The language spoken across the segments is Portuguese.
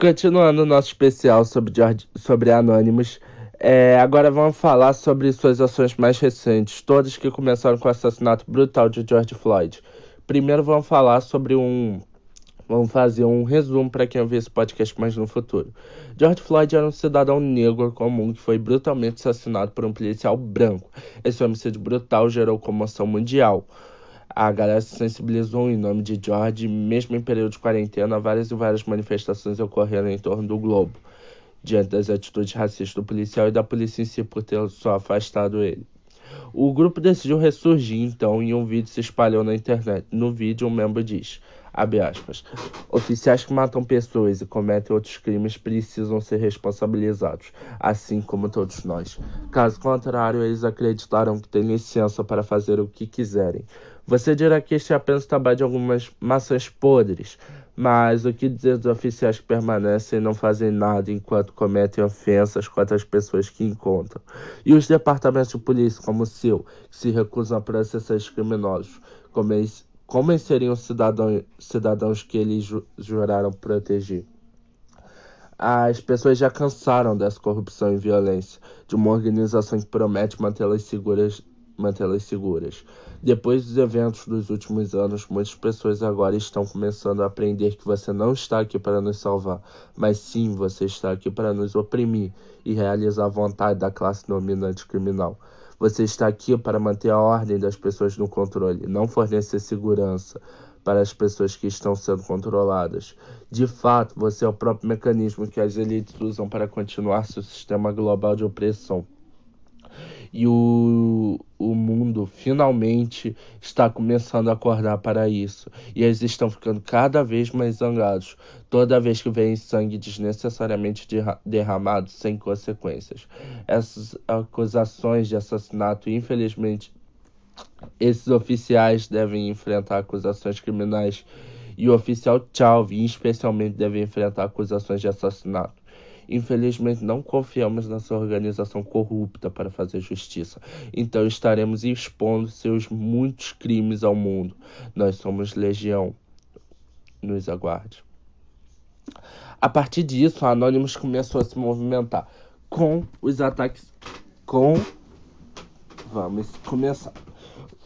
Continuando o nosso especial sobre, George, sobre Anonymous, é, agora vamos falar sobre suas ações mais recentes, todas que começaram com o assassinato brutal de George Floyd. Primeiro vamos falar sobre um. Vamos fazer um resumo para quem ouvir esse podcast mais no futuro. George Floyd era um cidadão negro comum que foi brutalmente assassinado por um policial branco. Esse homicídio brutal gerou comoção mundial. A galera se sensibilizou em nome de George, mesmo em período de quarentena, várias e várias manifestações ocorreram em torno do globo, diante das atitudes racistas do policial e da polícia em si por ter só afastado ele. O grupo decidiu ressurgir então e um vídeo se espalhou na internet. No vídeo, um membro diz: aspas, Oficiais que matam pessoas e cometem outros crimes precisam ser responsabilizados, assim como todos nós. Caso contrário, eles acreditaram que têm licença para fazer o que quiserem. Você dirá que este é apenas o trabalho de algumas maçãs podres, mas o que dizer dos oficiais que permanecem e não fazem nada enquanto cometem ofensas contra as pessoas que encontram? E os departamentos de polícia, como o seu, que se recusam a processar esses criminosos, como eles, como eles seriam cidadão, cidadãos que eles ju, juraram proteger? As pessoas já cansaram dessa corrupção e violência, de uma organização que promete mantê-las seguras mantê-las seguras. Depois dos eventos dos últimos anos, muitas pessoas agora estão começando a aprender que você não está aqui para nos salvar, mas sim você está aqui para nos oprimir e realizar a vontade da classe dominante criminal. Você está aqui para manter a ordem das pessoas no controle, não fornecer segurança para as pessoas que estão sendo controladas. De fato, você é o próprio mecanismo que as elites usam para continuar seu sistema global de opressão e o, o mundo finalmente está começando a acordar para isso. E eles estão ficando cada vez mais zangados toda vez que vem sangue desnecessariamente derramado sem consequências. Essas acusações de assassinato, infelizmente, esses oficiais devem enfrentar acusações criminais e o oficial Chalvi, especialmente, deve enfrentar acusações de assassinato. Infelizmente, não confiamos nessa organização corrupta para fazer justiça. Então, estaremos expondo seus muitos crimes ao mundo. Nós somos legião. Nos aguarde. A partir disso, a Anonymous começou a se movimentar com os ataques. Com. Vamos começar.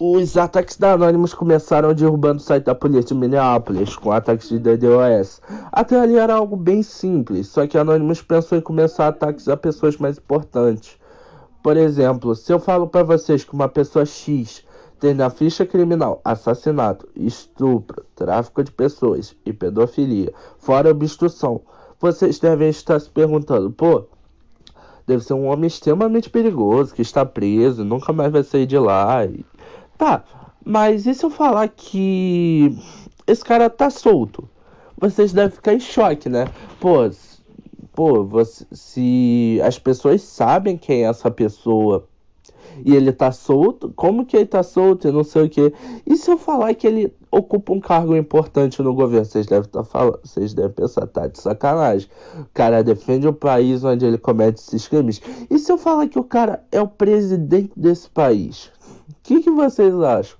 Os ataques da Anonymous começaram derrubando o site da polícia de Minneapolis com ataques de DDoS. Até ali era algo bem simples, só que a Anonymous pensou em começar ataques a pessoas mais importantes. Por exemplo, se eu falo para vocês que uma pessoa X tem na ficha criminal assassinato, estupro, tráfico de pessoas e pedofilia, fora obstrução, vocês devem estar se perguntando, pô, deve ser um homem extremamente perigoso que está preso, nunca mais vai sair de lá. E Tá, mas e se eu falar que esse cara tá solto? Vocês devem ficar em choque, né? Pô, pô, você, se as pessoas sabem quem é essa pessoa e ele tá solto, como que ele tá solto e não sei o que. E se eu falar que ele ocupa um cargo importante no governo? Vocês devem tá falando, vocês devem pensar, tá de sacanagem. O cara defende o país onde ele comete esses crimes. E se eu falar que o cara é o presidente desse país? O que, que vocês acham?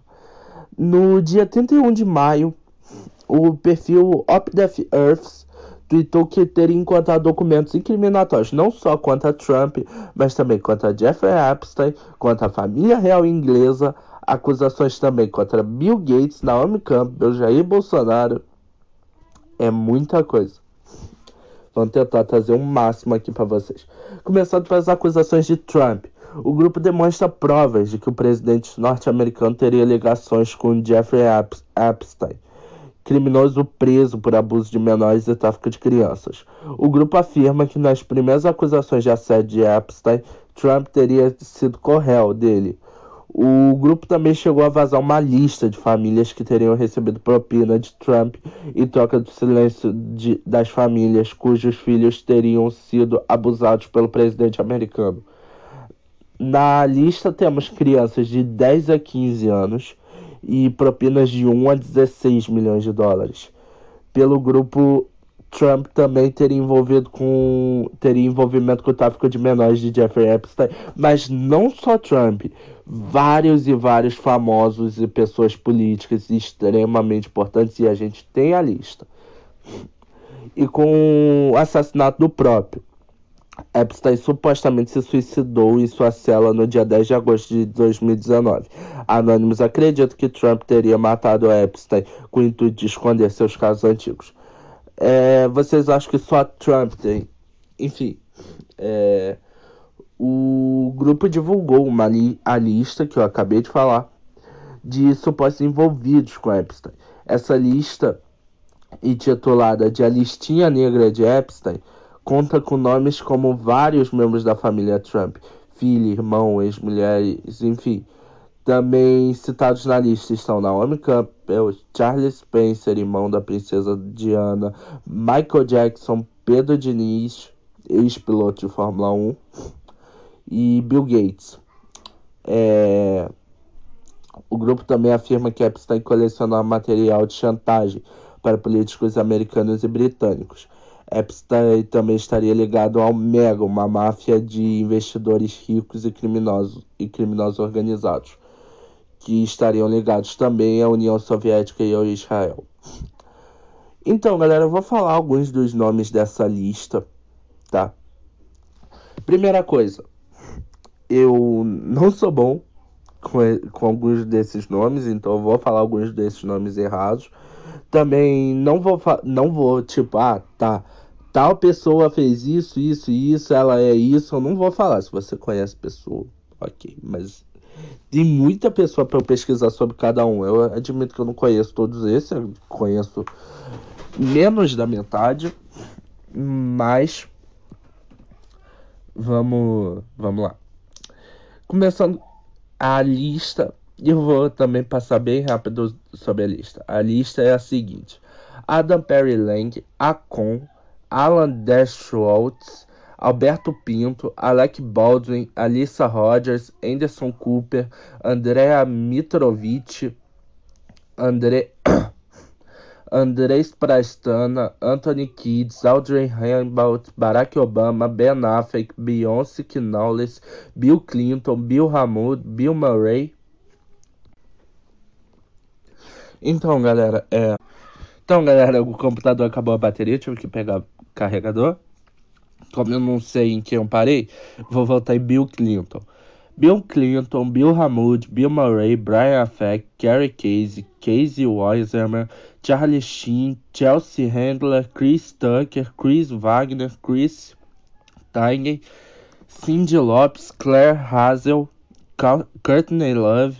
No dia 31 de maio, o perfil Death Earths tweetou que teria encontrado documentos incriminatórios não só contra Trump, mas também contra Jeffrey Epstein, contra a família real inglesa, acusações também contra Bill Gates, Naomi Campbell, Jair Bolsonaro. É muita coisa. Vamos tentar trazer o um máximo aqui para vocês. Começando pelas acusações de Trump. O grupo demonstra provas de que o presidente norte-americano teria ligações com Jeffrey Epstein, criminoso preso por abuso de menores e tráfico de crianças. O grupo afirma que nas primeiras acusações de assédio de Epstein, Trump teria sido corréu dele. O grupo também chegou a vazar uma lista de famílias que teriam recebido propina de Trump em troca do silêncio de, das famílias cujos filhos teriam sido abusados pelo presidente americano. Na lista temos crianças de 10 a 15 anos e propinas de 1 a 16 milhões de dólares. Pelo grupo, Trump também teria envolvido com teria envolvimento com o tráfico de menores de Jeffrey Epstein, mas não só Trump, vários e vários famosos e pessoas políticas extremamente importantes e a gente tem a lista. e com o assassinato do próprio. Epstein supostamente se suicidou em sua cela no dia 10 de agosto de 2019. Anônimos acreditam que Trump teria matado Epstein com o intuito de esconder seus casos antigos. É, vocês acham que só Trump tem? Enfim, é, o grupo divulgou uma li a lista que eu acabei de falar de supostos envolvidos com Epstein. Essa lista, intitulada de A Listinha Negra de Epstein, conta com nomes como vários membros da família Trump, filho, irmão, ex-mulheres, enfim. Também citados na lista estão Naomi Campbell, Charles Spencer, irmão da princesa Diana, Michael Jackson, Pedro Diniz, ex-piloto de Fórmula 1, e Bill Gates. É... O grupo também afirma que Epstein colecionava material de chantagem para políticos americanos e britânicos. Epstein também estaria ligado ao Mega, uma máfia de investidores ricos e criminosos e criminosos organizados, que estariam ligados também à União Soviética e ao Israel. Então, galera, eu vou falar alguns dos nomes dessa lista, tá? Primeira coisa, eu não sou bom com, com alguns desses nomes, então eu vou falar alguns desses nomes errados. Também não vou, não vou tipo, ah, tá tal pessoa fez isso, isso e isso, ela é isso. Eu não vou falar se você conhece a pessoa, ok, mas tem muita pessoa para eu pesquisar sobre cada um. Eu admito que eu não conheço todos esses, eu conheço menos da metade, mas vamos, vamos lá. Começando a lista, eu vou também passar bem rápido sobre a lista. A lista é a seguinte: Adam Perry Lang, Acon, Alan Dershowitz, Alberto Pinto, Alec Baldwin, Alissa Rogers, Anderson Cooper, Andrea Mitrovic, André, Andrés Prastana, Anthony Kids, Audrey Hepburn, Barack Obama, Ben Affleck, Beyoncé Knowles, Bill Clinton, Bill Hammond, Bill Murray. Então, galera, é... Então, galera, o computador acabou a bateria, tive que pegar carregador. Como eu não sei em quem eu parei, vou voltar em Bill Clinton. Bill Clinton, Bill Hammond, Bill Murray, Brian Affleck, Gary Casey, Casey Weiserman, Charlie Sheen, Chelsea Handler, Chris Tucker, Chris Wagner, Chris Tyne, Cindy Lopes, Claire Hazel, Courtney Love,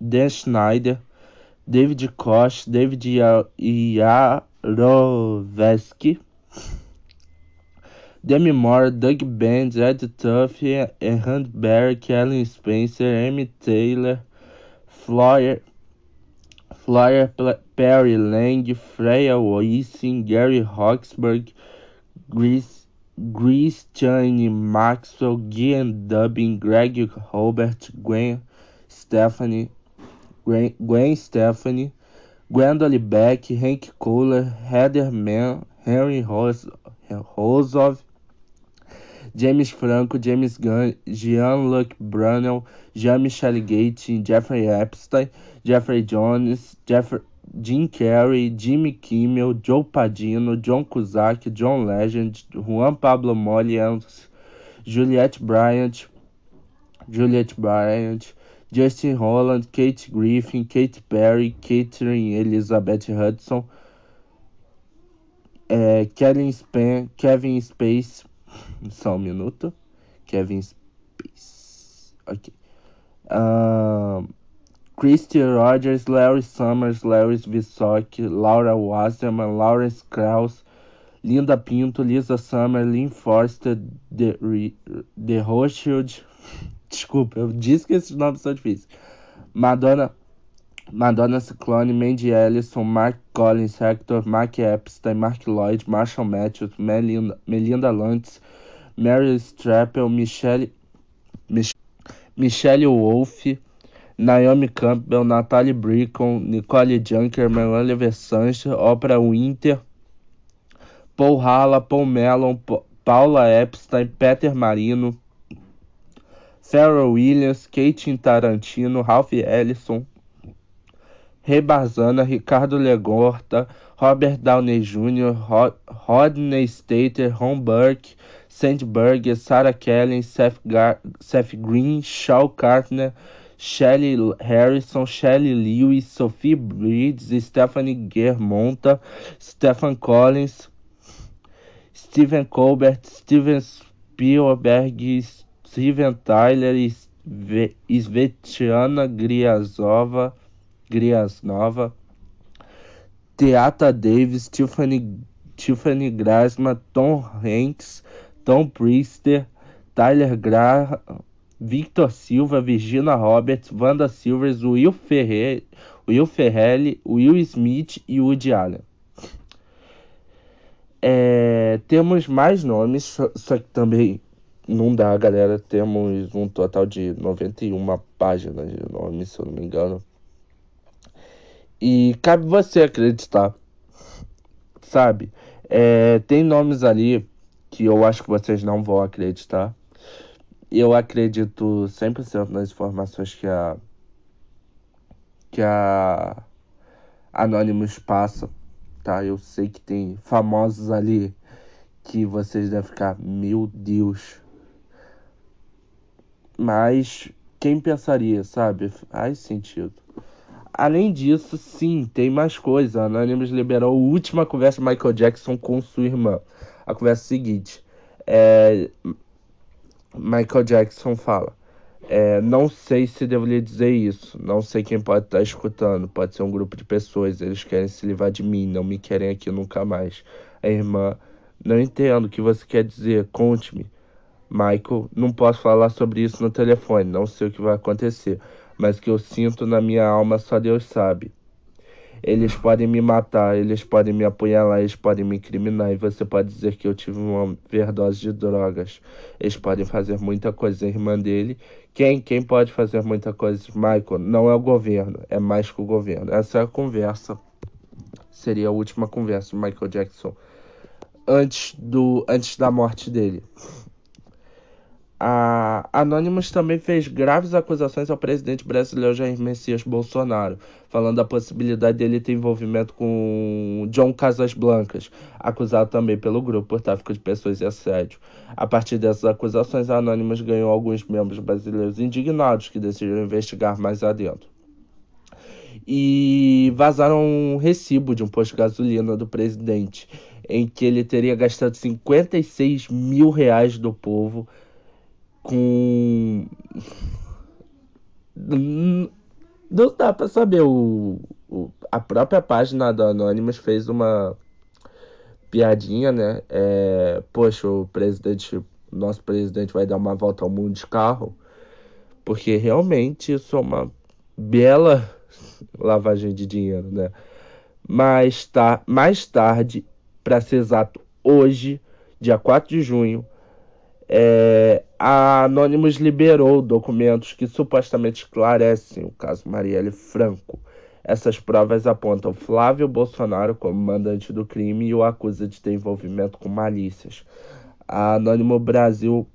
Dan Schneider, David Koch, David Yarovesky, Demi Moore, Doug Benz, Ed Tuffy, Errand Barry, Kellen Spencer, Amy Taylor, Flyer, Flyer Perry Lang, Freya Wissing, Gary Roxburgh, Grease, Grease Chani Maxwell, Gian Dubbin, Greg Robert, Gwen Stephanie, Gwen, Gwen Stephanie, Gwendolyn Beck, Hank Kohler, Heather Mann, Henry Rosov, James Franco, James Gunn, Jean-Luc Brunel, Jean-Michel Gates, Jeffrey Epstein, Jeffrey Jones, Jeff Jim Carrey, Jimmy Kimmel, Joe Padino, John Cusack, John Legend, Juan Pablo Mollians, Juliette Bryant, Juliette Bryant, Justin Holland, Kate Griffin, Kate Perry, Catherine Elizabeth Hudson, é, Kevin Space, só um minuto, Kevin Space, ok, uh, Christy Rogers, Larry Summers, Larry Vissock, Laura Wasserman, Lawrence Krauss, Linda Pinto, Lisa Summer, Lynn Forster, The, The Rothschild, desculpa, eu disse que esses nomes são difíceis, Madonna Madonna Ciclone, Mandy Ellison, Mark Collins, Hector, Mark Epstein, Mark Lloyd, Marshall Matthews, Melinda, Melinda Lantz, Mary Strappel, Michelle, Mich Michelle Wolf, Naomi Campbell, Natalie Bricon, Nicole Junker, Melanie Versace, Oprah Winter, Paul Halla, Paul Mellon, Paula Epstein, Peter Marino, Sarah Williams, Kate Tarantino, Ralph Ellison, Rei Barzana, Ricardo Legorta, Robert Downey Jr., Ro Rodney Stater, Ron Burke, Sandberg, Sarah Kellen, Seth, Gar Seth Green, Shaw Carter, Shelley Harrison, Shelley Lewis, Sophie Bridges, Stephanie Germonta, Stephen Collins, Steven Colbert, Steven Spielberg, Steven Tyler Svetlana Griazova, Griaznova, Teata Davis, Tiffany, Tiffany Grasma, Tom Hanks, Tom Priester, Tyler Graham, Victor Silva, Virginia Roberts, Wanda Silvers, Will, Ferre, Will Ferrelli, Will Smith e Woody Allen. É, temos mais nomes, só que também não dá, galera. Temos um total de 91 páginas de nomes, se eu não me engano. E cabe você acreditar, sabe? É, tem nomes ali que eu acho que vocês não vão acreditar. Eu acredito 100% nas informações que a que a Anonymous passa, tá? Eu sei que tem famosos ali que vocês devem ficar, meu Deus. Mas quem pensaria, sabe? Faz sentido. Além disso, sim, tem mais coisa. A Anonymous liberou a última conversa de Michael Jackson com sua irmã a conversa é seguinte. É, Michael Jackson fala. É, não sei se devo lhe dizer isso. Não sei quem pode estar escutando. Pode ser um grupo de pessoas. Eles querem se livrar de mim. Não me querem aqui nunca mais. A irmã. Não entendo o que você quer dizer. Conte-me. Michael, não posso falar sobre isso no telefone. Não sei o que vai acontecer. Mas o que eu sinto na minha alma só Deus sabe. Eles podem me matar, eles podem me apunhalar, eles podem me incriminar e você pode dizer que eu tive uma overdose de drogas. Eles podem fazer muita coisa, a irmã dele. Quem? Quem pode fazer muita coisa? Michael, não é o governo, é mais que o governo. Essa é a conversa. Seria a última conversa do Michael Jackson antes, do, antes da morte dele. A Anonymous também fez graves acusações ao presidente brasileiro Jair Messias Bolsonaro, falando da possibilidade dele ter envolvimento com John Casas Blancas, acusado também pelo grupo por tráfico de pessoas e assédio. A partir dessas acusações, a Anonymous ganhou alguns membros brasileiros indignados que decidiram investigar mais adentro. E vazaram um recibo de um posto de gasolina do presidente, em que ele teria gastado 56 mil reais do povo com. Não dá pra saber. O, o, a própria página da Anonymous fez uma piadinha, né? É, poxa, o presidente, nosso presidente vai dar uma volta ao mundo de carro. Porque realmente isso é uma bela lavagem de dinheiro, né? Mas tá, mais tarde, para ser exato, hoje, dia 4 de junho, é, a Anonymous liberou documentos que supostamente esclarecem o caso Marielle Franco. Essas provas apontam Flávio Bolsonaro como mandante do crime e o acusa de ter envolvimento com malícias. A Anônimo Brasil,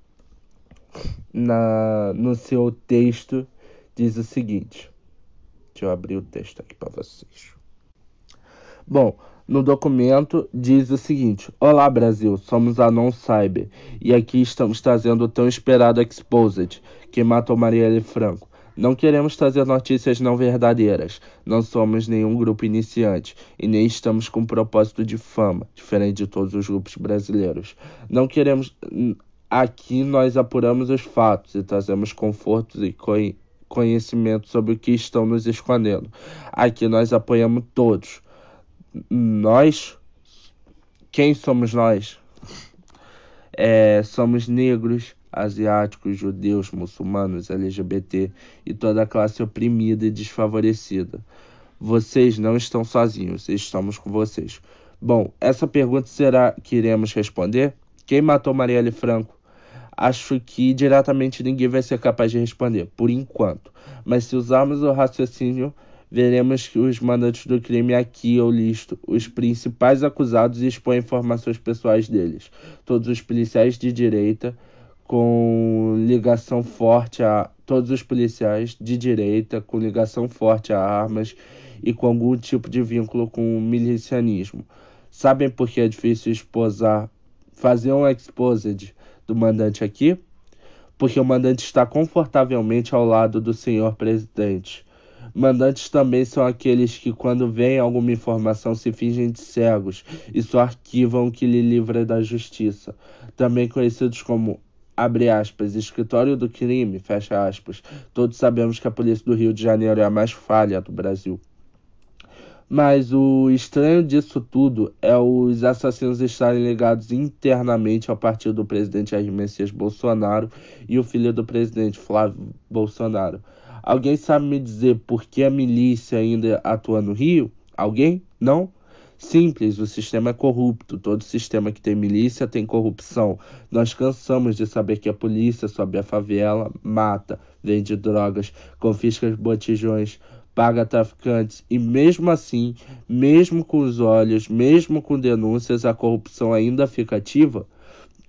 na, no seu texto, diz o seguinte: deixa eu abrir o texto aqui para vocês. Bom, no documento diz o seguinte: Olá Brasil, somos a Non Cyber e aqui estamos trazendo o tão esperado Exposed, que matou Marielle Franco. Não queremos trazer notícias não verdadeiras. Não somos nenhum grupo iniciante e nem estamos com propósito de fama, diferente de todos os grupos brasileiros. Não queremos. Aqui nós apuramos os fatos e trazemos confortos e conhecimento sobre o que estão nos escondendo. Aqui nós apoiamos todos nós, quem somos nós? É, somos negros, asiáticos, judeus, muçulmanos, LGBT e toda a classe oprimida e desfavorecida. Vocês não estão sozinhos, estamos com vocês. Bom, essa pergunta será que iremos responder? Quem matou Marielle Franco? Acho que diretamente ninguém vai ser capaz de responder, por enquanto. Mas se usarmos o raciocínio veremos que os mandantes do crime aqui eu listo os principais acusados e expõe informações pessoais deles. Todos os policiais de direita com ligação forte a todos os policiais de direita com ligação forte a armas e com algum tipo de vínculo com o milicianismo. Sabem por que é difícil esposar, fazer um exposed do mandante aqui? Porque o mandante está confortavelmente ao lado do senhor presidente. Mandantes também são aqueles que, quando veem alguma informação, se fingem de cegos e só arquivam o que lhe livra da justiça. Também conhecidos como abre aspas, escritório do crime, fecha aspas. Todos sabemos que a polícia do Rio de Janeiro é a mais falha do Brasil. Mas o estranho disso tudo é os assassinos estarem ligados internamente ao partido do presidente Jair Messias Bolsonaro e o filho do presidente Flávio Bolsonaro. Alguém sabe me dizer por que a milícia ainda atua no Rio? Alguém? Não? Simples, o sistema é corrupto. Todo sistema que tem milícia tem corrupção. Nós cansamos de saber que a polícia sobe a favela, mata, vende drogas, confisca botijões, paga traficantes e mesmo assim, mesmo com os olhos, mesmo com denúncias, a corrupção ainda fica ativa?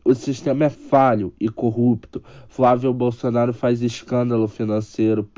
O sistema é falho e corrupto. Flávio Bolsonaro faz escândalo financeiro,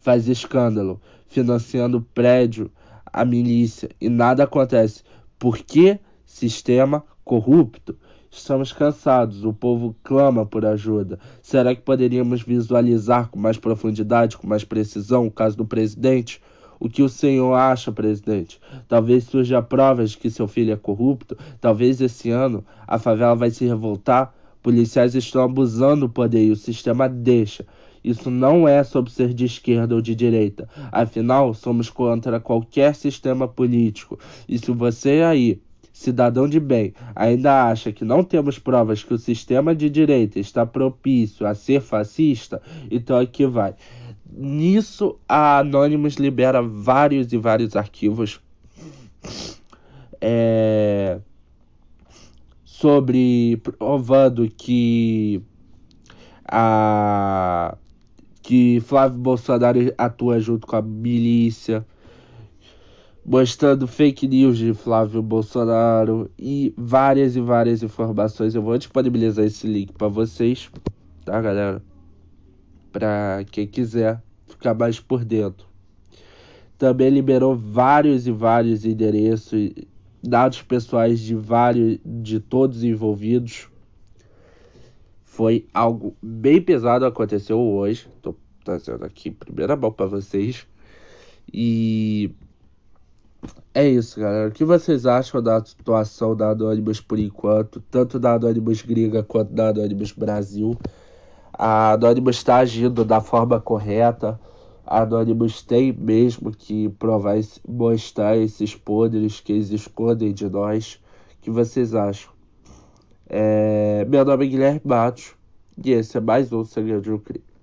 faz escândalo financiando prédio, a milícia e nada acontece. Por que sistema corrupto? Estamos cansados, o povo clama por ajuda. Será que poderíamos visualizar com mais profundidade, com mais precisão o caso do presidente? O que o senhor acha, presidente? Talvez surja provas de que seu filho é corrupto. Talvez esse ano a favela vai se revoltar. Policiais estão abusando do poder e o sistema deixa. Isso não é sobre ser de esquerda ou de direita. Afinal, somos contra qualquer sistema político. E se você aí cidadão de bem, ainda acha que não temos provas que o sistema de direita está propício a ser fascista, então aqui vai. Nisso, a Anonymous libera vários e vários arquivos é, sobre provando que a que Flávio Bolsonaro atua junto com a milícia, mostrando fake news de Flávio Bolsonaro e várias e várias informações. Eu vou disponibilizar esse link para vocês, tá, galera? Para quem quiser ficar mais por dentro. Também liberou vários e vários endereços, dados pessoais de vários, de todos envolvidos. Foi algo bem pesado aconteceu hoje. Tô trazendo aqui primeira mão para vocês. E é isso, galera. O que vocês acham da situação da Anonymous por enquanto? Tanto da Anonymous gringa quanto da Anonymous Brasil. A Anonymous está agindo da forma correta. A Anonymous tem mesmo que provar, mostrar esses podres que eles escondem de nós. O que vocês acham? É... Meu nome é Guilherme Matos e esse é mais um Segredo do Crime.